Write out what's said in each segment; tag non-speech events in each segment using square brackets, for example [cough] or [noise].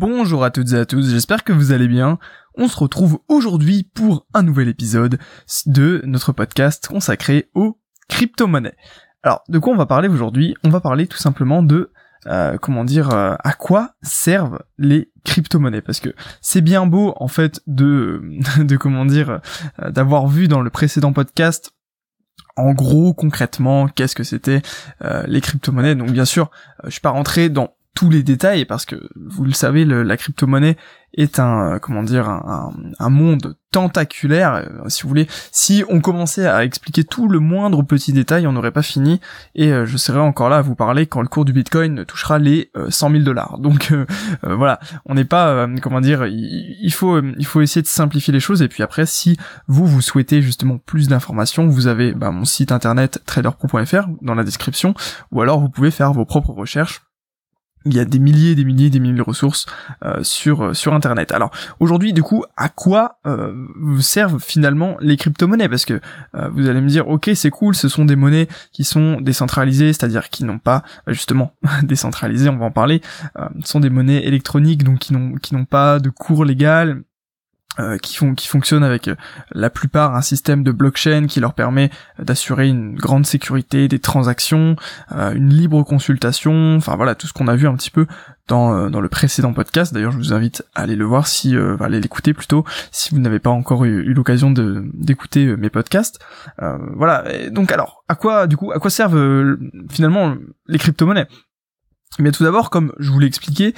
Bonjour à toutes et à tous, j'espère que vous allez bien. On se retrouve aujourd'hui pour un nouvel épisode de notre podcast consacré aux crypto-monnaies. Alors, de quoi on va parler aujourd'hui? On va parler tout simplement de euh, comment dire euh, à quoi servent les crypto-monnaies parce que c'est bien beau en fait de [laughs] de comment dire euh, d'avoir vu dans le précédent podcast en gros concrètement qu'est-ce que c'était les crypto-monnaies donc bien sûr je suis pas rentré dans tous les détails parce que vous le savez la crypto-monnaie est un comment dire un, monde tentaculaire euh, si vous voulez. Si on commençait à expliquer tout le moindre petit détail on n'aurait pas fini et euh, je serais encore là à vous parler quand le cours du bitcoin touchera les 100 000 dollars. Donc euh, voilà. On n'est pas comment dire il, faut il faut essayer de simplifier les choses et puis après si vous vous souhaitez justement plus d'informations vous avez bah, mon site internet traderpro.fr dans la description ou alors vous pouvez faire vos propres recherches il y a des milliers, des milliers, des milliers de ressources euh, sur euh, sur internet. Alors aujourd'hui, du coup, à quoi euh, servent finalement les crypto-monnaies? Parce que vous allez me dire, ok, c'est cool, ce sont des monnaies qui sont décentralisées, c'est-à-dire qui n'ont pas justement [laughs] décentralisées, on va en parler. ce sont des monnaies électroniques, donc qui n'ont qui n'ont pas de cours légal, euh, qui font qui fonctionnent avec euh, la plupart un système de blockchain qui leur permet d'assurer une grande sécurité des transactions, euh, une libre consultation, enfin voilà tout ce qu'on a vu un petit peu dans dans le précédent podcast. D'ailleurs, je vous invite à aller le voir si euh, aller l'écouter plutôt si vous n'avez pas encore eu, l'occasion de d'écouter mes podcasts. voilà. donc alors, à quoi du coup à quoi servent finalement les crypto-monnaies? Mais eh tout d'abord, comme je vous l'ai expliqué,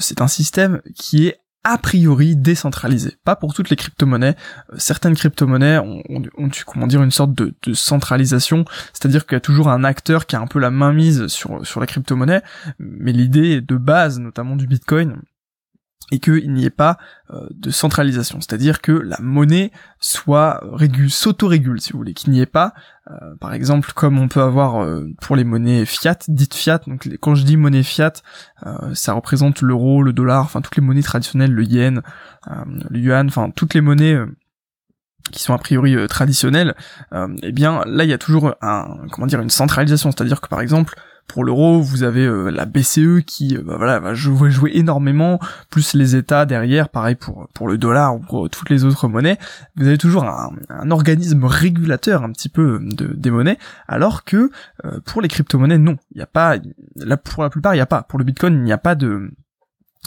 c'est un système qui est a priori décentralisé. Pas pour toutes les crypto-monnaies. Euh, certaines crypto-monnaies ont, ont, comment dire, une sorte de, de centralisation, c'est-à-dire qu'il y a toujours un acteur qui a un peu la main mise sur, sur la crypto-monnaie, mais l'idée de base, notamment du Bitcoin, et qu'il n'y ait pas euh, de centralisation, c'est-à-dire que la monnaie soit régule, s'auto-régule, si vous voulez, qu'il n'y ait pas, euh, par exemple, comme on peut avoir euh, pour les monnaies fiat, dites fiat, donc quand je dis monnaie fiat, ça représente l'euro, le dollar, enfin toutes les monnaies traditionnelles, le yen, le yuan, enfin toutes les monnaies qui sont a priori traditionnelles, eh bien là il y a toujours un comment dire une centralisation, c'est-à-dire que par exemple pour l'euro, vous avez euh, la BCE qui euh, bah, voilà va jouer, énormément, plus les États derrière, pareil pour pour le dollar ou pour toutes les autres monnaies. Vous avez toujours un, organisme régulateur un petit peu de, des monnaies, alors que euh, pour les crypto-monnaies, non, il a pas, pour la plupart, il n'y a pas. Pour le Bitcoin, il n'y a pas de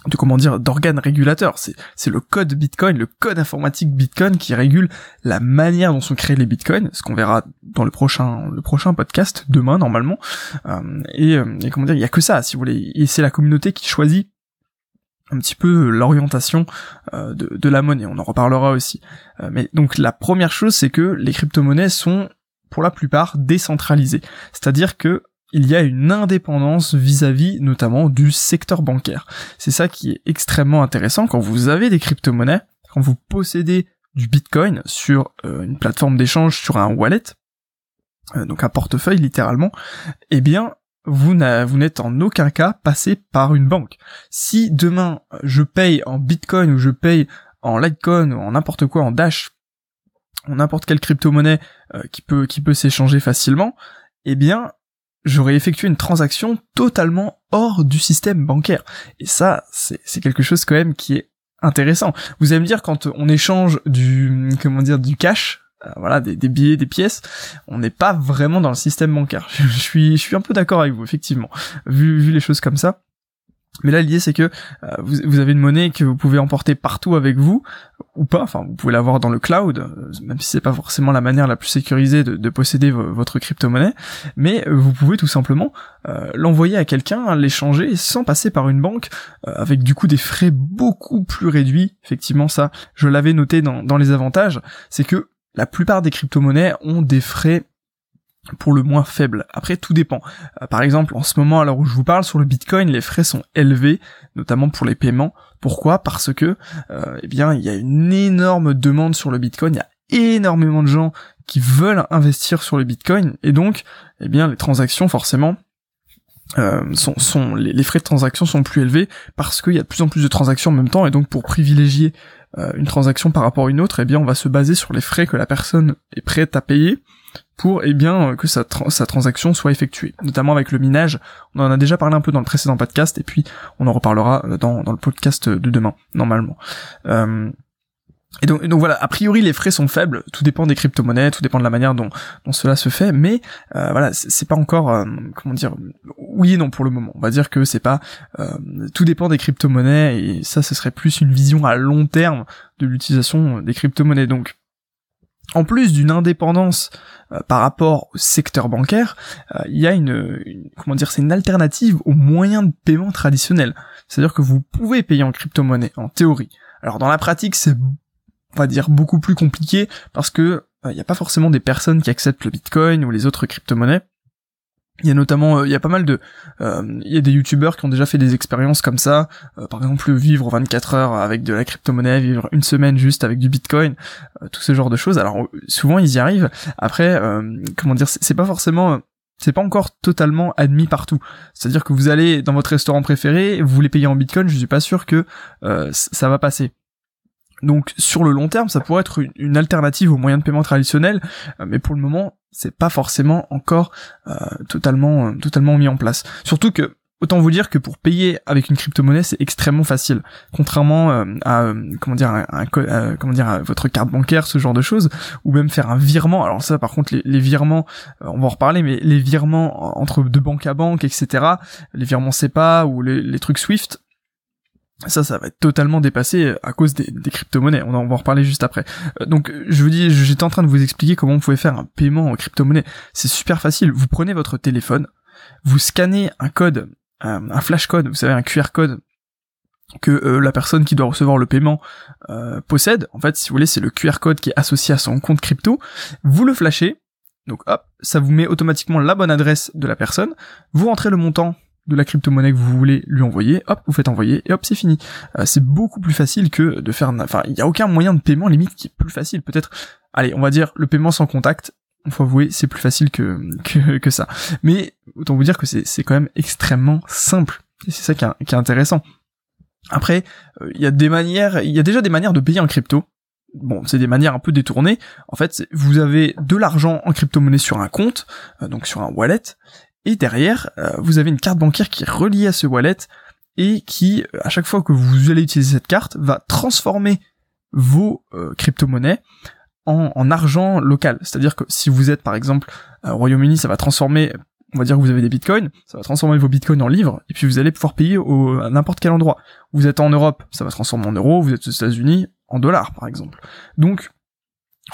de comment dire d'organes régulateurs. C'est c'est le code Bitcoin, le code informatique Bitcoin qui régule la manière dont sont créés les Bitcoins, ce qu'on verra dans le prochain le prochain podcast demain normalement. Euh, et, euh, et, comment dire, il y a que ça, si vous voulez. Et c'est la communauté qui choisit un petit peu l'orientation euh, de, de, la monnaie. On en reparlera aussi. mais donc la première chose, c'est que les crypto-monnaies sont pour la plupart décentralisées. C'est-à-dire que il y a une indépendance vis-à-vis notamment du secteur bancaire. C'est ça qui est extrêmement intéressant quand vous avez des crypto-monnaies, quand vous possédez du Bitcoin sur euh, une plateforme d'échange, sur un wallet, euh, donc un portefeuille littéralement, eh bien vous n'êtes en aucun cas passé par une banque. Si demain je paye en Bitcoin ou je paye en Litecoin ou en n'importe quoi, en Dash, en n'importe quelle crypto-monnaie euh, qui peut qui peut s'échanger facilement, eh bien j'aurais effectué une transaction totalement hors du système bancaire. Et ça, c'est quelque chose quand même qui est intéressant. Vous allez me dire quand on échange du comment dire du cash, euh, voilà des, des, billets, des pièces, on n'est pas vraiment dans le système bancaire. [laughs] Je, suis je suis un peu d'accord avec vous effectivement. Vu vu les choses comme ça. Mais là, l'idée c'est que euh, vous, avez une monnaie que vous pouvez emporter partout avec vous ou pas. Enfin, vous pouvez l'avoir dans le cloud, euh, même si c'est pas forcément la manière la plus sécurisée de, posséder votre crypto-monnaie. Mais euh, vous pouvez tout simplement l'envoyer à quelqu'un, l'échanger sans passer par une banque, avec du coup des frais beaucoup plus réduits. Effectivement, ça, je l'avais noté dans, dans les avantages, c'est que la plupart des crypto-monnaies ont des frais pour le moins faible. Après, tout dépend. Euh, par exemple, en ce moment, l'heure où je vous parle, sur le Bitcoin, les frais sont élevés, notamment pour les paiements. Pourquoi? Parce que, euh, eh bien, il y a une énorme demande sur le Bitcoin. Il y a énormément de gens qui veulent investir sur le Bitcoin, et donc, eh bien, les transactions, forcément, euh, sont, les, frais de transaction sont plus élevés parce qu'il y a de plus en plus de transactions en même temps et donc pour privilégier une transaction par rapport à une autre, eh bien on va se baser sur les frais que la personne est prête à payer pour eh bien que sa, sa transaction soit effectuée, notamment avec le minage. On en a déjà parlé un peu dans le précédent podcast et puis on en reparlera dans, dans le podcast de demain normalement. Euh, et donc, donc, voilà, a priori les frais sont faibles, tout dépend des crypto-monnaies, tout dépend de la manière dont, dont cela se fait, mais euh, voilà, c'est pas encore, euh, comment dire, oui et non pour le moment. On va dire que c'est pas, euh, tout dépend des crypto-monnaies et ça, ce serait plus une vision à long terme de l'utilisation des crypto-monnaies. Donc, en plus d'une indépendance par rapport au secteur bancaire, il y a une, comment dire, c'est une alternative aux moyens de paiement traditionnels. C'est-à-dire que vous pouvez payer en crypto-monnaie, en théorie. Alors dans la pratique, c'est on va dire beaucoup plus compliqué parce que il euh, n'y a pas forcément des personnes qui acceptent le Bitcoin ou les autres crypto-monnaies. Il y a notamment, euh, il y a pas mal de, euh, il y a des youtubeurs qui ont déjà fait des expériences comme ça. par exemple, vivre 24 heures avec de la crypto-monnaie, vivre une semaine juste avec du Bitcoin, tout ce genre de choses. Alors souvent ils y arrivent. Après, comment dire, c'est pas forcément c'est pas encore totalement admis partout. C'est-à-dire que vous allez dans votre restaurant préféré, vous voulez payer en bitcoin, je suis pas sûr que ça va passer. Donc sur le long terme, ça pourrait être une, alternative aux moyens de paiement traditionnels, euh, mais pour le moment, c'est pas forcément encore euh, totalement euh, totalement mis en place. Surtout que autant vous dire que pour payer avec une crypto-monnaie, c'est extrêmement facile, contrairement à comment dire un, comment dire votre carte bancaire, ce genre de choses, ou même faire un virement. Alors ça, par contre, les, virements, on va en reparler, mais les virements entre de banque à banque, etc., les virements SEPA ou les trucs Swift, ça, ça va être totalement dépassé euh, à cause des, crypto-monnaies. On, va en reparler juste après. Euh, donc, je vous dis, j'étais en train de vous expliquer comment vous pouvez faire un paiement en crypto-monnaie. C'est super facile. Vous prenez votre téléphone, vous scannez un code, un, flash code, vous savez, un QR code que euh, la personne qui doit recevoir le paiement possède. En fait, si vous voulez, c'est le QR code qui est associé à son compte crypto. Vous le flashez. Donc hop, ça vous met automatiquement la bonne adresse de la personne. Vous rentrez le montant de la crypto-monnaie que vous voulez lui envoyer, hop, vous faites envoyer et hop, c'est fini. Euh, c'est beaucoup plus facile que de faire, enfin, il n'y a aucun moyen de paiement limite qui est plus facile. Peut-être, allez, on va dire le paiement sans contact. Il faut avouer, c'est plus facile que, [laughs] que, que ça. Mais autant vous dire que c'est, quand même extrêmement simple. C'est ça qui est, qui est intéressant. Après, euh, il y a des manières, il y a déjà des manières de payer en crypto. Bon, c'est des manières un peu détournées. En fait, vous avez de l'argent en crypto-monnaie sur un compte, euh, donc sur un wallet, et derrière, euh, vous avez une carte bancaire qui est reliée à ce wallet et qui, à chaque fois que vous allez utiliser cette carte, va transformer vos euh, crypto-monnaies en, argent local. C'est-à-dire que si vous êtes par exemple au Royaume-Uni, ça va transformer, on va dire que vous avez des bitcoins, ça va transformer vos bitcoins en livres, et puis vous allez pouvoir payer au, à n'importe quel endroit. Vous êtes en Europe, ça va transformer en euros, vous êtes aux États-Unis, en dollars par exemple. Donc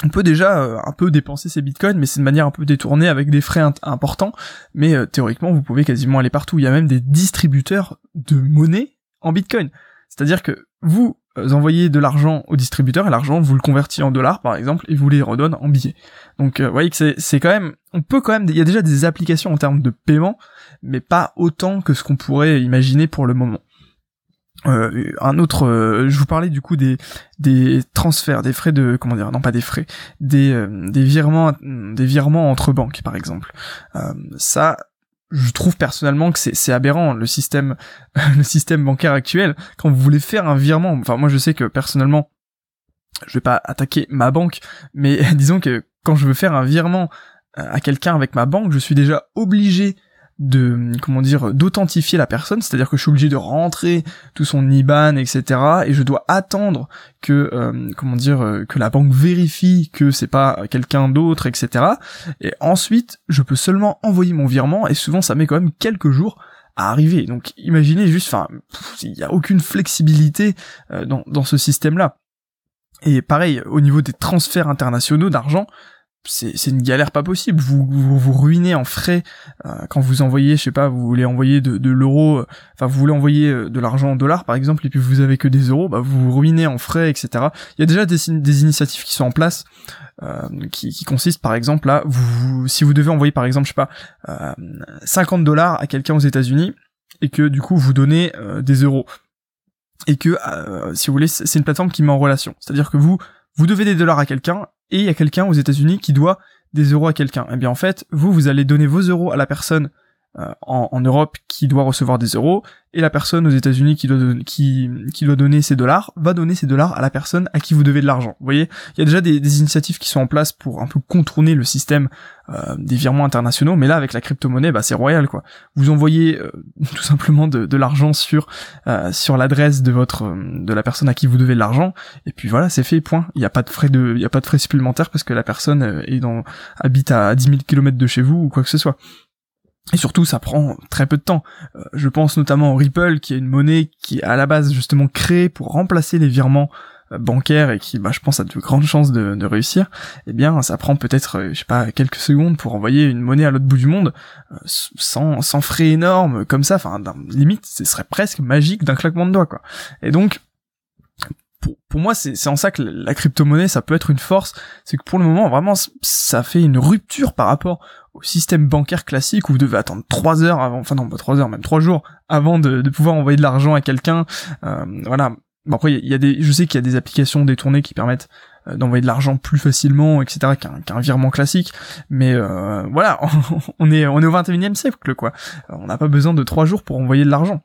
on peut déjà euh, un peu dépenser ses bitcoins, mais c'est de manière un peu détournée avec des frais importants. Mais euh, théoriquement, vous pouvez quasiment aller partout. Il y a même des distributeurs de monnaie en bitcoin. C'est-à-dire que vous euh, envoyez de l'argent au distributeur et l'argent vous le convertit en dollars par exemple et vous les redonne en billets. Donc vous voyez que c'est quand même, on peut quand même, il y a déjà des applications en termes de paiement, mais pas autant que ce qu'on pourrait imaginer pour le moment. Euh, un autre, euh, je vous parlais du coup des des transferts, des frais de comment dire, non pas des frais, des euh, des virements, des virements entre banques par exemple. ça, je trouve personnellement que c'est aberrant le système [laughs] le système bancaire actuel. Quand vous voulez faire un virement, enfin moi je sais que personnellement, je vais pas attaquer ma banque, mais [laughs] disons que quand je veux faire un virement à quelqu'un avec ma banque, je suis déjà obligé de comment dire d'authentifier la personne, c'est-à-dire que je suis obligé de rentrer tout son IBAN, etc. Et je dois attendre que euh, comment dire euh, que la banque vérifie que c'est pas quelqu'un d'autre, etc. Et ensuite, je peux seulement envoyer mon virement et souvent ça met quand même quelques jours à arriver. Donc imaginez juste, enfin, il n'y a aucune flexibilité euh, dans, dans ce système-là. Et pareil, au niveau des transferts internationaux d'argent, c'est une galère pas possible. Vous vous, vous ruinez en frais euh, quand vous envoyez, je sais pas, vous voulez envoyer de, de l'euro, euh, enfin vous voulez envoyer euh, de l'argent en dollars par exemple, et puis vous avez que des euros, bah vous vous ruinez en frais, etc. Il y a déjà des, des initiatives qui sont en place, qui, qui consistent par exemple à vous, si vous devez envoyer par exemple, je sais pas, 50 dollars à quelqu'un aux États-Unis et que du coup vous donnez des euros et que si vous voulez, c'est une plateforme qui met en relation. C'est-à-dire que vous vous devez des dollars à quelqu'un et il y a quelqu'un aux États-Unis qui doit des euros à quelqu'un. Eh bien en fait, vous vous allez donner vos euros à la personne en, en, Europe qui doit recevoir des euros et la personne aux États-Unis qui doit qui qui doit donner ses dollars va donner ses dollars à la personne à qui vous devez de l'argent. Vous voyez, il y a déjà des, des, initiatives qui sont en place pour un peu contourner le système euh, des virements internationaux, mais là avec la crypto-monnaie, bah c'est royal quoi. Vous envoyez euh, [laughs] tout simplement de, de l'argent sur euh, sur l'adresse de votre de la personne à qui vous devez de l'argent et puis voilà, c'est fait point. Il n'y a pas de frais de il y a pas de frais supplémentaires parce que la personne est dans habite à 10 000 km de chez vous ou quoi que ce soit. Et surtout, ça prend très peu de temps. Euh, je pense notamment au Ripple, qui est une monnaie qui est à la base justement créée pour remplacer les virements euh, bancaires et qui, bah, je pense, a de grandes chances de, réussir. Eh bien, ça prend peut-être, euh, je sais pas, quelques secondes pour envoyer une monnaie à l'autre bout du monde sans, sans frais énormes comme ça. Enfin, limite, ce serait presque magique d'un claquement de doigts, quoi. Et donc, pour, moi, c'est en ça que la crypto-monnaie, ça peut être une force. C'est que pour le moment, vraiment, ça fait une rupture par rapport au système bancaire classique où vous devez attendre trois heures avant, enfin non, pas trois heures, même trois jours avant de, de pouvoir envoyer de l'argent à quelqu'un. Euh, voilà. Bon, après, il y, a des, je sais qu'il y a des applications détournées qui permettent euh, d'envoyer de l'argent plus facilement, etc., qu'un virement classique. Mais euh, voilà, [laughs] on est on est au 21e siècle, quoi. On n'a pas besoin de trois jours pour envoyer de l'argent.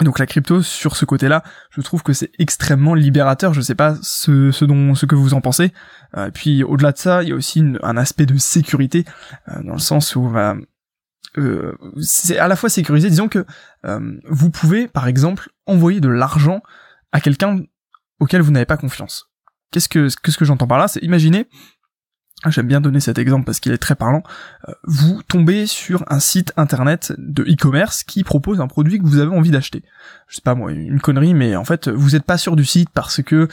Donc la crypto sur ce côté-là, je trouve que c'est extrêmement libérateur. Je sais pas ce, ce dont ce que vous en pensez. Euh, puis au-delà de ça, il y a aussi un aspect de sécurité euh, dans le sens où bah, euh, c'est à la fois sécurisé. Disons que euh, vous pouvez par exemple envoyer de l'argent à quelqu'un auquel vous n'avez pas confiance. Qu'est-ce que qu'est-ce que j'entends par là? C'est imaginer ah, j'aime bien donner cet exemple parce qu'il est très parlant. Euh, vous tombez sur un site internet de e-commerce qui propose un produit que vous avez envie d'acheter. Je sais pas moi, une connerie, mais en fait vous êtes pas sûr du site parce que euh,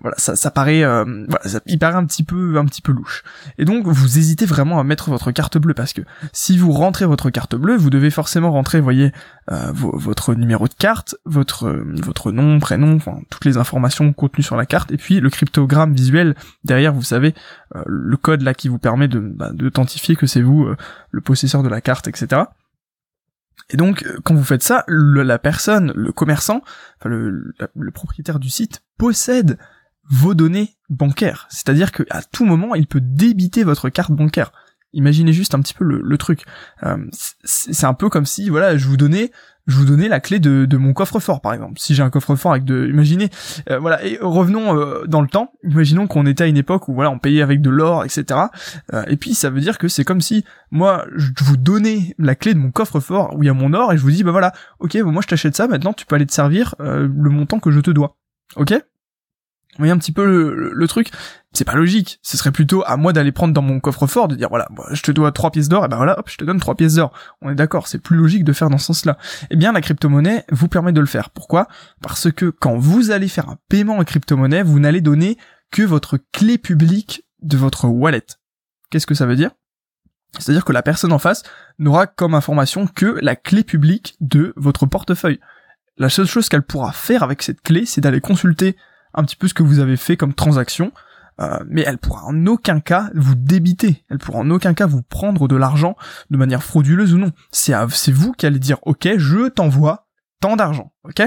voilà, ça, ça paraît, euh, voilà, il paraît un petit peu, un petit peu louche. Et donc vous hésitez vraiment à mettre votre carte bleue parce que si vous rentrez votre carte bleue, vous devez forcément rentrer, voyez, votre numéro de carte, votre votre nom, prénom, enfin toutes les informations contenues sur la carte, et puis le cryptogramme visuel derrière, vous savez, le code qui vous permet bah, d'authentifier que c'est vous euh, le possesseur de la carte, etc. Et donc, euh, quand vous faites ça, la personne, le commerçant, le, propriétaire du site possède vos données bancaires. C'est-à-dire qu'à tout moment, il peut débiter votre carte bancaire. Imaginez juste un petit peu le, truc. Euh, c'est un peu comme si, voilà, je vous donnais, je vous donnais la clé de, mon coffre-fort, par exemple. Si j'ai un coffre-fort avec de, imaginez, euh, voilà. Et revenons euh, dans le temps. Imaginons qu'on était à une époque où voilà, on payait avec de l'or, etc. et puis ça veut dire que c'est comme si moi, je vous donnais la clé de mon coffre-fort où il y a mon or et je vous dis, bah voilà, ok, moi je t'achète ça. Maintenant, tu peux aller te servir le montant que je te dois. Ok? Vous voyez un petit peu le, truc? C'est pas logique. Ce serait plutôt à moi d'aller prendre dans mon coffre-fort, de dire voilà, je te dois trois pièces d'or, et ben voilà, hop, je te donne trois pièces d'or. On est d'accord, c'est plus logique de faire dans ce sens-là. Eh bien, la crypto-monnaie vous permet de le faire. Pourquoi? Parce que quand vous allez faire un paiement en crypto-monnaie, vous n'allez donner que votre clé publique de votre wallet. Qu'est-ce que ça veut dire? C'est-à-dire que la personne en face n'aura comme information que la clé publique de votre portefeuille. La seule chose qu'elle pourra faire avec cette clé, c'est d'aller consulter un petit peu ce que vous avez fait comme transaction, euh, mais elle pourra en aucun cas vous débiter, elle pourra en aucun cas vous prendre de l'argent de manière frauduleuse ou non. C'est vous qui allez dire ok, je t'envoie tant d'argent, ok?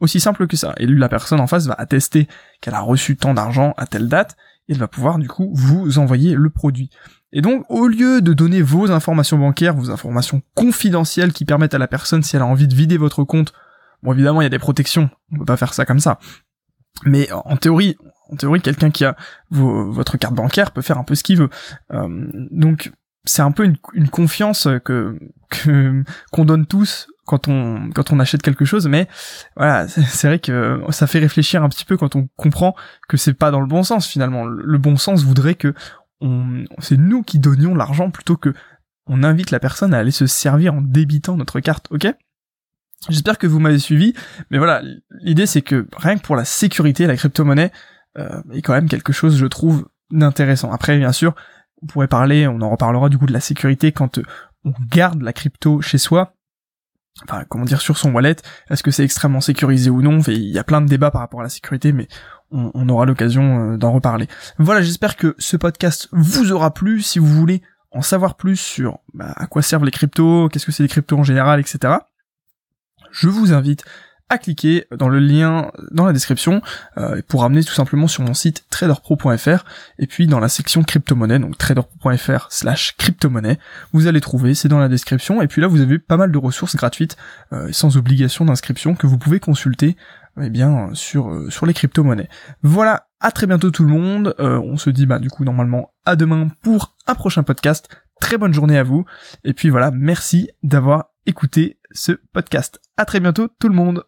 Aussi simple que ça. Et lui, la personne en face va attester qu'elle a reçu tant d'argent à telle date, et elle va pouvoir du coup vous envoyer le produit. Et donc, au lieu de donner vos informations bancaires, vos informations confidentielles qui permettent à la personne, si elle a envie de vider votre compte, bon évidemment il y a des protections, on peut pas faire ça comme ça, mais en théorie, en théorie, quelqu'un qui a votre carte bancaire peut faire un peu ce qu'il veut. Euh, donc c'est un peu une, une confiance que qu'on donne tous quand on quand on achète quelque chose, mais voilà, c'est vrai que ça fait réfléchir un petit peu quand on comprend que c'est pas dans le bon sens finalement. Le bon sens voudrait que c'est nous qui donnions l'argent plutôt que on invite la personne à aller se servir en débitant notre carte, ok? J'espère que vous m'avez suivi, mais voilà, l'idée c'est que rien que pour la sécurité, la crypto-monnaie euh, est quand même quelque chose, je trouve, d'intéressant. Après, bien sûr, on pourrait parler, on en reparlera du coup de la sécurité quand euh, on garde la crypto chez soi, enfin comment dire sur son wallet, est-ce que c'est extrêmement sécurisé ou non? Il y a plein de débats par rapport à la sécurité, mais on, aura l'occasion euh, d'en reparler. Voilà, j'espère que ce podcast vous aura plu. Si vous voulez en savoir plus sur bah, à quoi servent les cryptos, qu'est-ce que c'est les cryptos en général, etc je vous invite à cliquer dans le lien dans la description euh, pour amener tout simplement sur mon site traderpro.fr et puis dans la section crypto-monnaie, donc traderpro.fr slash crypto-monnaie, vous allez trouver, c'est dans la description, et puis là vous avez pas mal de ressources gratuites euh, sans obligation d'inscription que vous pouvez consulter eh bien sur euh, sur les crypto-monnaies. Voilà, à très bientôt tout le monde. on se dit bah du coup normalement à demain pour un prochain podcast. Très bonne journée à vous et puis voilà, merci d'avoir écouté ce podcast. À très bientôt tout le monde.